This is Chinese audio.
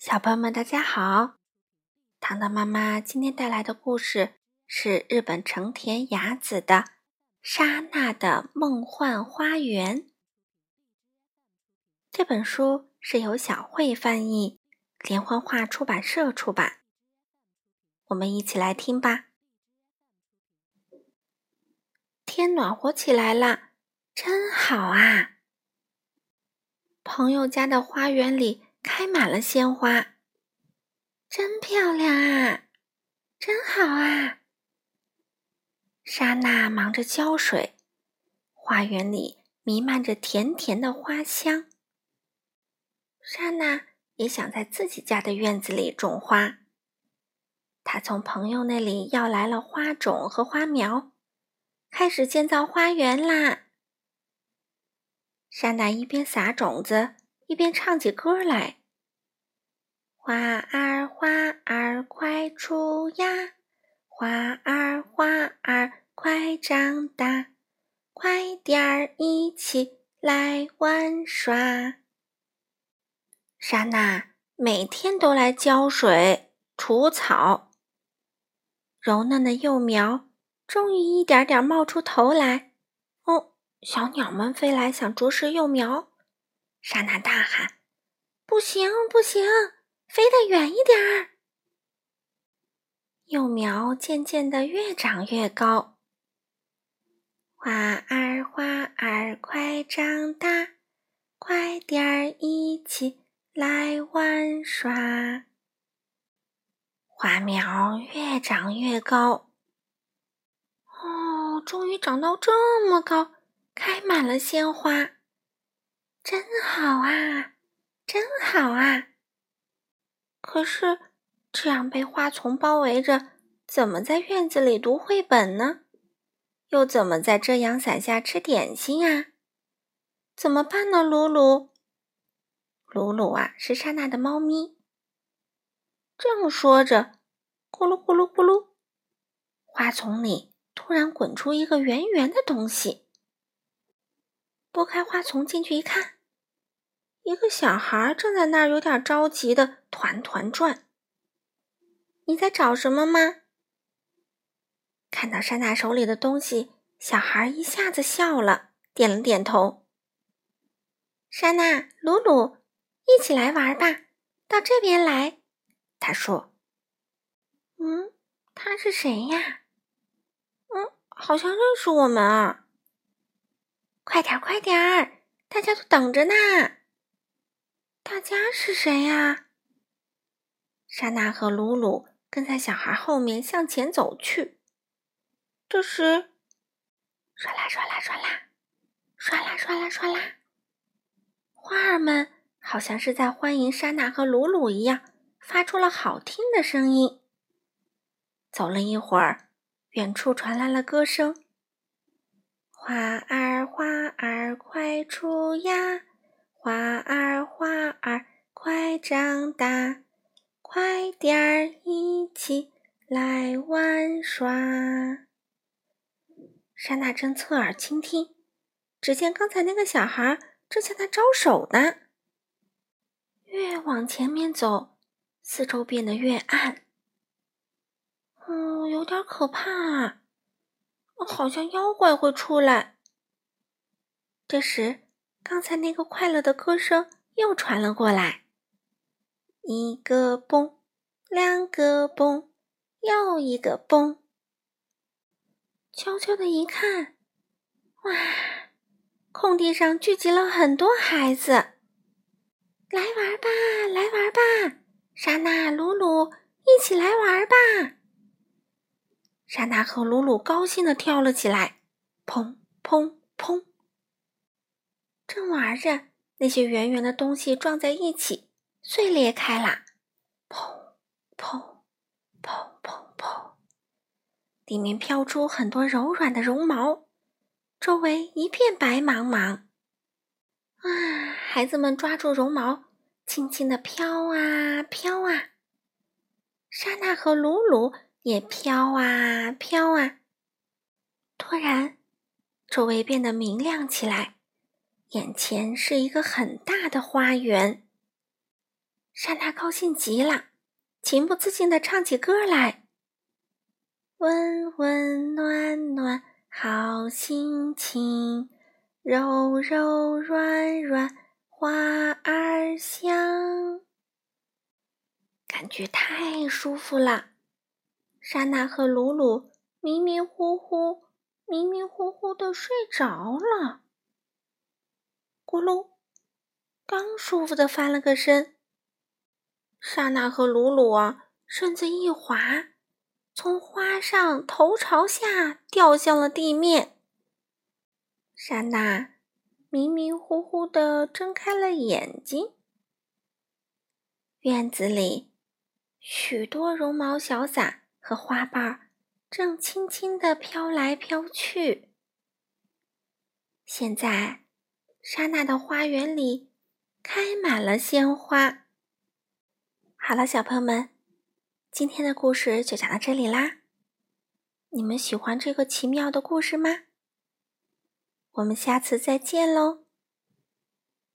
小朋友们，大家好！糖糖妈妈今天带来的故事是日本成田雅子的《莎娜的梦幻花园》。这本书是由小慧翻译，连环画出版社出版。我们一起来听吧。天暖和起来了，真好啊！朋友家的花园里。开满了鲜花，真漂亮啊！真好啊！莎娜忙着浇水，花园里弥漫着甜甜的花香。莎娜也想在自己家的院子里种花，她从朋友那里要来了花种和花苗，开始建造花园啦。莎娜一边撒种子。一边唱起歌来：“花儿花儿快出芽，花儿花儿快长大，快点儿一起来玩耍。”莎娜每天都来浇水、除草，柔嫩的幼苗终于一点点冒出头来。哦，小鸟们飞来，想啄食幼苗。莎娜大喊：“不行，不行，飞得远一点儿！”幼苗渐渐的越长越高。花儿花儿快长大，快点儿一起来玩耍。花苗越长越高，哦，终于长到这么高，开满了鲜花。好啊，真好啊！可是这样被花丛包围着，怎么在院子里读绘本呢？又怎么在遮阳伞下吃点心啊？怎么办呢？鲁鲁，鲁鲁啊，是莎娜的猫咪。正说着，咕噜咕噜咕噜，花丛里突然滚出一个圆圆的东西。拨开花丛进去一看，一个小孩正在那儿有点着急的团团转。你在找什么吗？看到莎娜手里的东西，小孩一下子笑了，点了点头。莎娜、鲁鲁，一起来玩吧，到这边来。他说：“嗯，他是谁呀？嗯，好像认识我们啊。”快点，快点儿！大家都等着呢。大家是谁呀？莎娜和鲁鲁跟在小孩后面向前走去。这时，唰啦唰啦唰啦，唰啦唰啦唰啦，花儿们好像是在欢迎莎娜和鲁鲁一样，发出了好听的声音。走了一会儿，远处传来了歌声。花儿花儿快出芽，花儿花儿快长大，快点儿一起来玩耍。莎娜正侧耳倾听，只见刚才那个小孩正向他招手呢。越往前面走，四周变得越暗，嗯，有点可怕啊。好像妖怪会出来。这时，刚才那个快乐的歌声又传了过来。一个蹦，两个蹦，又一个蹦。悄悄的一看，哇，空地上聚集了很多孩子。来玩吧，来玩吧，莎娜、鲁鲁，一起来玩吧。莎娜和鲁鲁高兴地跳了起来，砰砰砰！正玩着，那些圆圆的东西撞在一起，碎裂开了，砰砰砰砰砰！里面飘出很多柔软的绒毛，周围一片白茫茫。啊！孩子们抓住绒毛，轻轻地飘啊飘啊。莎娜和鲁鲁。也飘啊飘啊，突然，周围变得明亮起来，眼前是一个很大的花园。莎娜高兴极了，情不自禁地唱起歌来：“温温暖暖好心情，柔柔软软花儿香。”感觉太舒服了。莎娜和鲁鲁迷迷糊糊、迷迷糊糊的睡着了。咕噜，刚舒服的翻了个身。莎娜和鲁鲁啊，身子一滑，从花上头朝下掉向了地面。莎娜迷迷糊糊的睁开了眼睛。院子里，许多绒毛小伞和花瓣正轻轻的飘来飘去。现在，莎娜的花园里开满了鲜花。好了，小朋友们，今天的故事就讲到这里啦。你们喜欢这个奇妙的故事吗？我们下次再见喽。